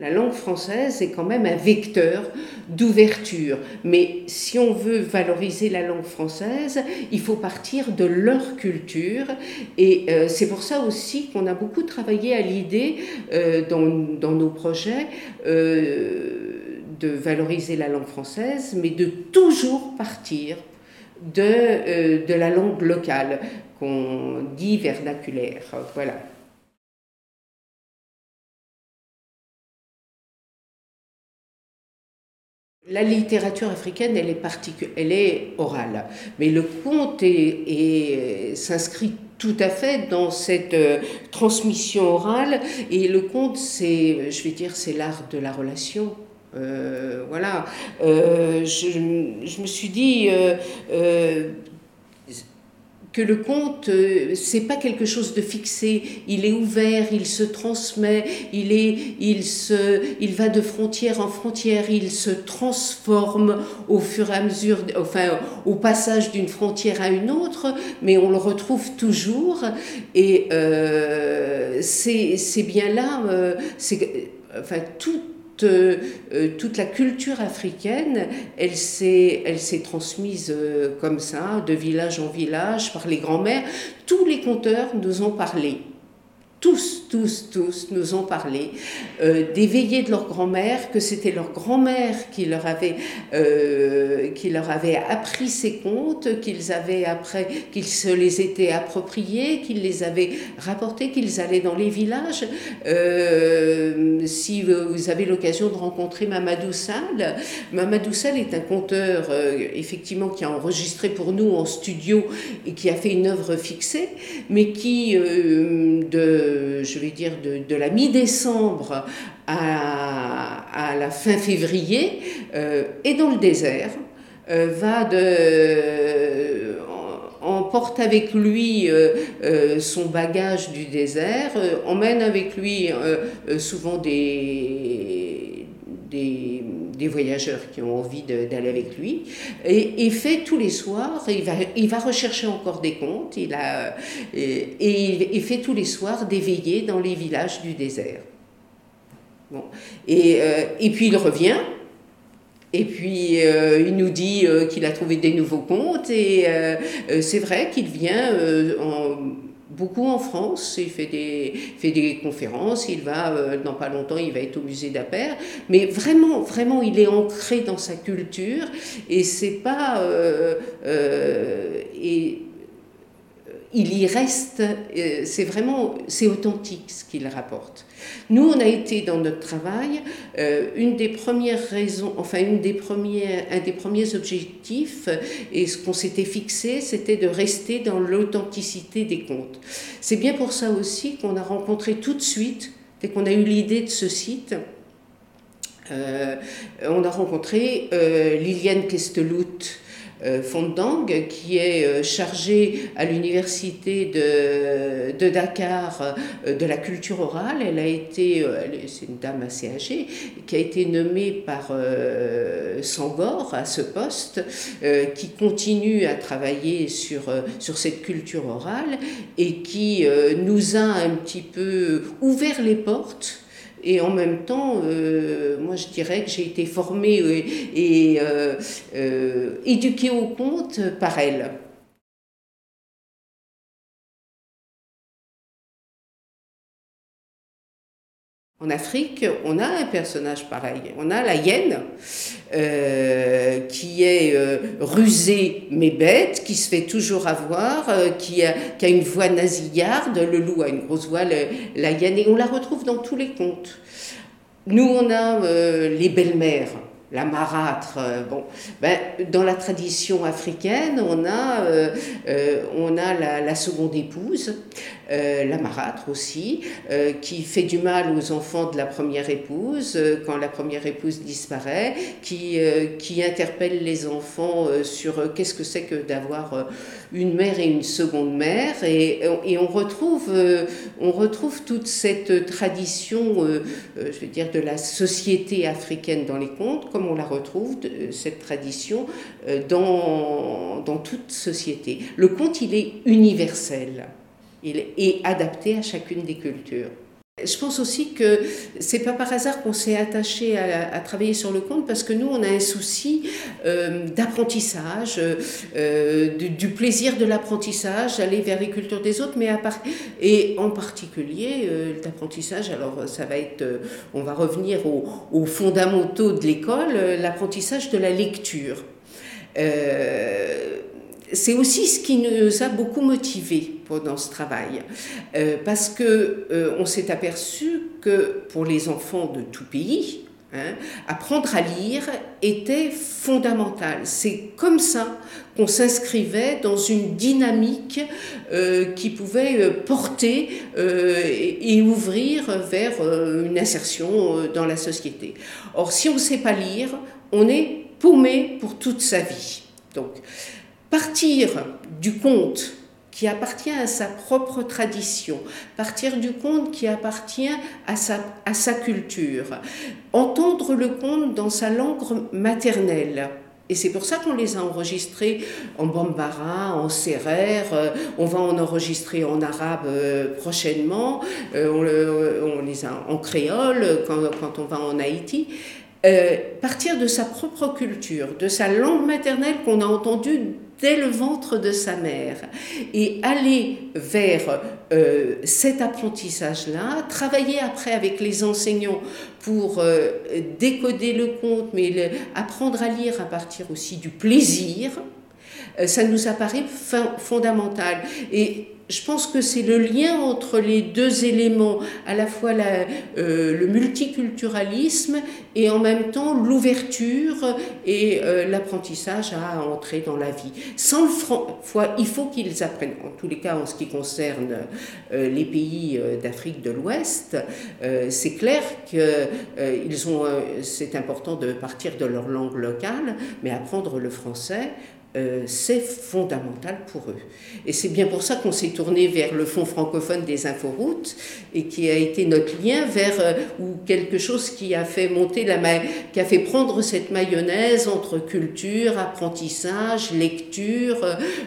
La langue française est quand même un vecteur d'ouverture, mais si on veut valoriser la langue française, il faut partir de leur culture, et euh, c'est pour ça aussi qu'on a beaucoup travaillé à l'idée euh, dans, nos projets euh, de valoriser la langue française, mais de toujours partir de, de la langue locale, qu'on dit vernaculaire. Voilà. La littérature africaine, elle est, elle est orale, mais le conte s'inscrit tout à fait dans cette euh, transmission orale, et le conte, c'est, je vais dire, c'est l'art de la relation. Euh, voilà. Euh, je, je, me suis dit que le conte, euh, c'est pas quelque chose de fixé, il est ouvert, il se transmet, il, est, il, se, il va de frontière en frontière, il se transforme au fur et à mesure, enfin, au passage d'une frontière à une autre, mais on le retrouve toujours, et euh, c'est bien là, euh, c'est, enfin, tout euh, toute, la culture africaine, elle s'est, transmise euh, comme ça, de village en village, par les grands-mères. Tous les conteurs nous ont parlé tous, tous, tous nous ont parlé euh, des veillées de leur grand-mère, que c'était leur grand-mère qui leur avait euh, qui leur avait appris ces contes, qu'ils avaient après, qu'ils se les étaient appropriés, qu'ils les avaient rapportés, qu'ils allaient dans les villages. Euh, si vous avez l'occasion de rencontrer Mamadou Sall, Mamadou Sall est un conteur effectivement qui a enregistré pour nous en studio et qui a fait une œuvre fixée, mais qui de je vais dire, de, la mi-décembre à, la fin février, euh, est dans le désert, euh, va de emporte avec lui euh, son bagage du désert, emmène avec lui souvent des des voyageurs qui ont envie d'aller avec lui, et, fait tous les soirs, il va, il va rechercher encore des contes, il a, et, il, fait tous les soirs des veillées dans les villages du désert. Bon. Et, euh, et puis il revient, et puis euh, il nous dit euh, qu'il a trouvé des nouveaux contes, et c'est vrai qu'il vient en beaucoup en France, il fait des, fait des conférences, il va, euh, dans pas longtemps, il va être au musée d'Appert, mais vraiment, vraiment, il est ancré dans sa culture, et c'est pas... Euh, euh, et, il y reste, euh, c'est vraiment, c'est authentique ce qu'il rapporte. Nous, on a été dans notre travail, euh, une des premières raisons, enfin une des un des premiers objectifs, et ce qu'on s'était fixé, c'était de rester dans l'authenticité des contes. C'est bien pour ça aussi qu'on a rencontré tout de suite, dès qu'on a eu l'idée de ce site, euh, on a rencontré Liliane Kestelout, euh, Fondang, qui est euh, chargée à l'université de, de, Dakar euh, de la culture orale. Elle a été, c'est une dame assez âgée, qui a été nommée par Sangor à ce poste, qui continue à travailler sur, sur cette culture orale et qui nous a un petit peu ouvert les portes et en même temps, euh, moi je dirais que j'ai été formée et, euh, euh, éduquée au conte par elle. En Afrique, on a un personnage pareil. On a la hyène euh, qui est euh, rusée mais bête, qui se fait toujours avoir, euh, qui, a, qui, a, une voix nasillarde. Le loup a une grosse voix, la hyène, et on la retrouve dans tous les contes. Nous, on a les belles-mères la marâtre. bon, ben, dans la tradition africaine, on a, on a la, seconde épouse euh, la marâtre aussi, euh, qui fait du mal aux enfants de la première épouse euh, quand la première épouse disparaît, qui, qui interpelle les enfants sur qu'est-ce que c'est que d'avoir une mère et une seconde mère. Et, et on, retrouve, on retrouve toute cette tradition, je veux dire, de la société africaine dans les contes, comme on la retrouve, cette tradition, dans, dans toute société. Le conte, il est universel il est adapté à chacune des cultures. Je pense aussi que c'est pas par hasard qu'on s'est attaché à, travailler sur le conte parce que nous on a un souci euh, d'apprentissage, euh, du, plaisir de l'apprentissage, d'aller vers les cultures des autres, mais à part, et en particulier euh, l'apprentissage. Alors ça va être, on va revenir aux, fondamentaux de l'école, l'apprentissage de la lecture. c'est aussi ce qui nous a beaucoup motivés pendant ce travail, euh, parce que euh, on s'est aperçu que pour les enfants de tout pays, hein, apprendre à lire était fondamental. C'est comme ça qu'on s'inscrivait dans une dynamique euh, qui pouvait porter et, ouvrir vers une insertion dans la société. Or, si on ne sait pas lire, on est paumé pour toute sa vie. Donc, partir du conte qui appartient à sa propre tradition, partir du conte qui appartient à sa, à sa culture, entendre le conte dans sa langue maternelle. Et c'est pour ça qu'on les a enregistrés en bambara, en serrère, euh, on va en enregistrer en arabe euh, prochainement, euh, on, les a en créole quand on va en Haïti. partir de sa propre culture, de sa langue maternelle qu'on a entendue dès le ventre de sa mère et aller vers euh, cet apprentissage-là, travailler après avec les enseignants pour euh, décoder le conte, mais apprendre à lire à partir aussi du plaisir, ça nous apparaît fondamental. Et je pense que c'est le lien entre les deux éléments, à la fois euh, le multiculturalisme et en même temps l'ouverture et euh, l'apprentissage à entrer dans la vie. Sans le foi, il faut qu'ils apprennent, en tous les cas en ce qui concerne euh, les pays d'Afrique de l'Ouest, c'est clair que ont, c'est important de partir de leur langue locale, mais apprendre le français, euh, c'est fondamental pour eux. Et c'est bien pour ça qu'on s'est tourné vers le Fonds francophone des inforoutes et qui a été notre lien vers euh, ou quelque chose qui a fait monter la qui a fait prendre cette mayonnaise entre culture, apprentissage, lecture,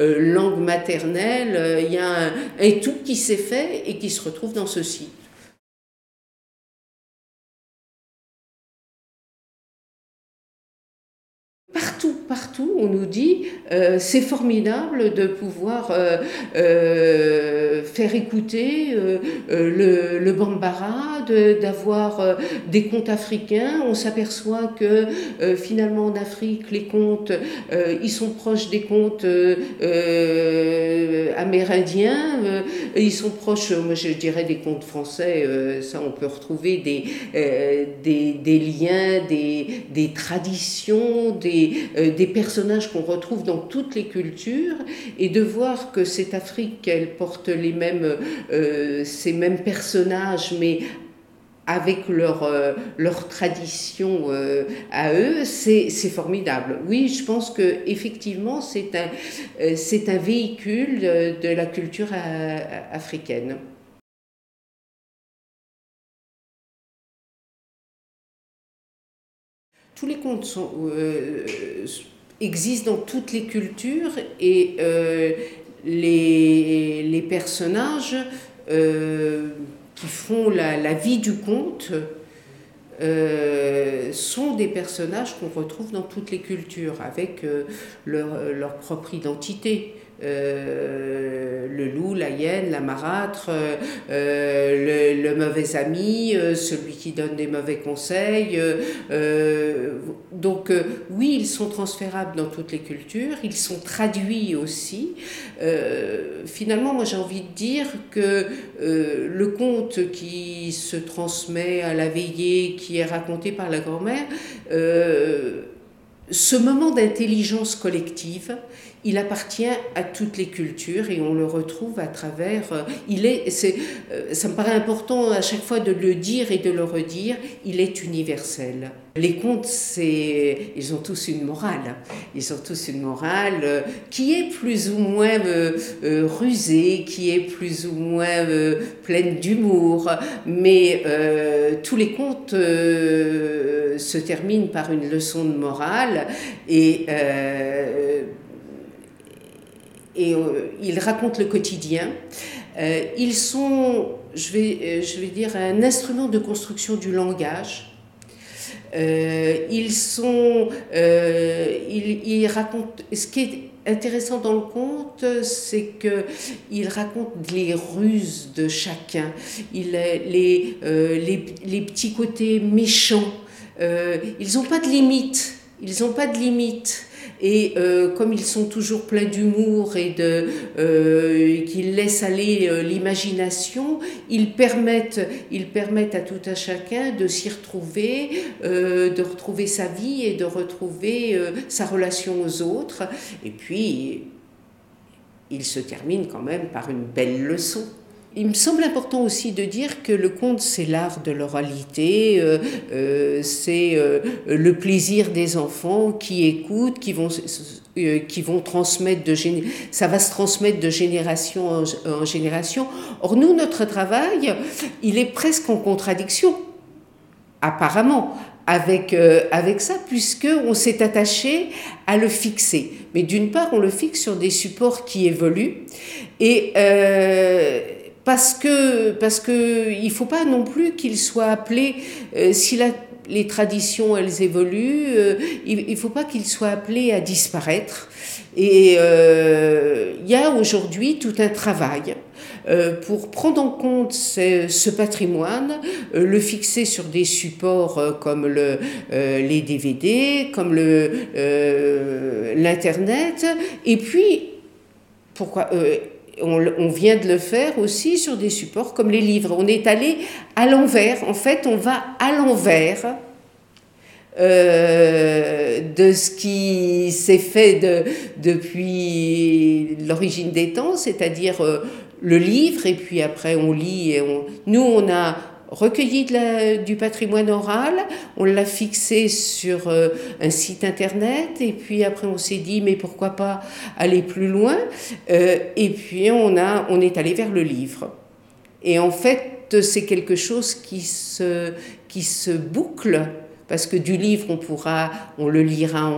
euh, langue maternelle. Il y a un tout qui s'est fait et qui se retrouve dans ceci. Partout, on nous dit euh, c'est formidable de pouvoir euh, euh, faire écouter le, bambara, d'avoir des contes africains. On s'aperçoit que finalement en Afrique, les contes, ils sont proches des contes amérindiens, ils sont proches, moi je dirais, des contes français. ça, on peut retrouver des, liens, des, des traditions, des des personnages qu'on retrouve dans toutes les cultures et de voir que cette Afrique, elle porte les mêmes, euh, ces mêmes personnages, mais avec leur, euh, leur tradition euh, à eux, c'est formidable. Oui, je pense que effectivement c'est un, c'est un véhicule de, la culture africaine. Tous les contes sont, existe dans toutes les cultures et euh, les, personnages euh, qui font la, la, vie du conte euh, sont des personnages qu'on retrouve dans toutes les cultures avec leur, leur propre identité. Euh, le loup, la hyène, la marâtre, euh, le, mauvais ami, euh, celui qui donne des mauvais conseils. donc oui, ils sont transférables dans toutes les cultures, ils sont traduits aussi. finalement, moi j'ai envie de dire que le conte qui se transmet à la veillée, qui est raconté par la grand-mère, ce moment d'intelligence collective, il appartient à toutes les cultures et on le retrouve à travers. Euh, il est, c'est, euh, ça me paraît important à chaque fois de le dire et de le redire. Il est universel. Les contes, c'est, ils ont tous une morale. Ils ont tous une morale euh, qui est plus ou moins rusée, qui est plus ou moins pleine d'humour. Mais tous les contes se terminent par une leçon de morale et et euh, il raconte le quotidien. ils sont, je vais, je vais dire, un instrument de construction du langage. ils sont, ils, ils racontent, ce qui est intéressant dans le conte, c'est que il raconte les ruses de chacun, il, les, euh, les, les, petits côtés méchants. Euh, ils n'ont pas de limite. Ils n'ont pas de limite. Et euh, comme ils sont toujours pleins d'humour et euh, qu'ils laissent aller euh, l'imagination, ils permettent, ils permettent à tout à chacun de s'y retrouver, de retrouver sa vie et de retrouver sa relation aux autres. Et puis, il se termine quand même par une belle leçon. Il me semble important aussi de dire que le conte, c'est l'art de l'oralité, euh, euh, c'est euh, le plaisir des enfants qui écoutent, qui vont, qui vont transmettre de ça va se transmettre de génération en, génération. Or, nous, notre travail, il est presque en contradiction, apparemment, avec, avec ça, puisqu'on s'est attaché à le fixer. Mais d'une part, on le fixe sur des supports qui évoluent, et parce que parce que il faut pas non plus qu'il soit appelé euh, si les traditions elles évoluent euh, il, il faut pas qu'il soit appelé à disparaître. Et euh, il y a aujourd'hui tout un travail pour prendre en compte ce, patrimoine, le fixer sur des supports comme le, les DVD, comme l'internet, et puis pourquoi on, vient de le faire aussi sur des supports comme les livres. On est allé à l'envers. En fait, on va à l'envers euh, de ce qui s'est fait de, depuis l'origine des temps, c'est-à-dire euh, le livre, et puis après on lit. Nous, on a recueilli du patrimoine oral, on l'a fixé sur euh, un site internet, et puis après on s'est dit, mais pourquoi pas aller plus loin? Euh, Et puis on, a, on est allé vers le livre. Et en fait, c'est quelque chose qui se, qui se boucle, parce que du livre, on pourra, on le lira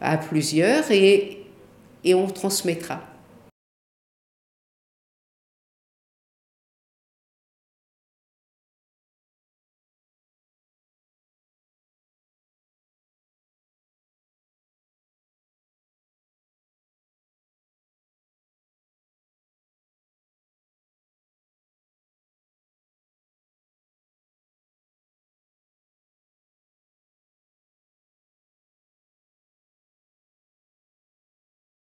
à plusieurs, et, et on transmettra.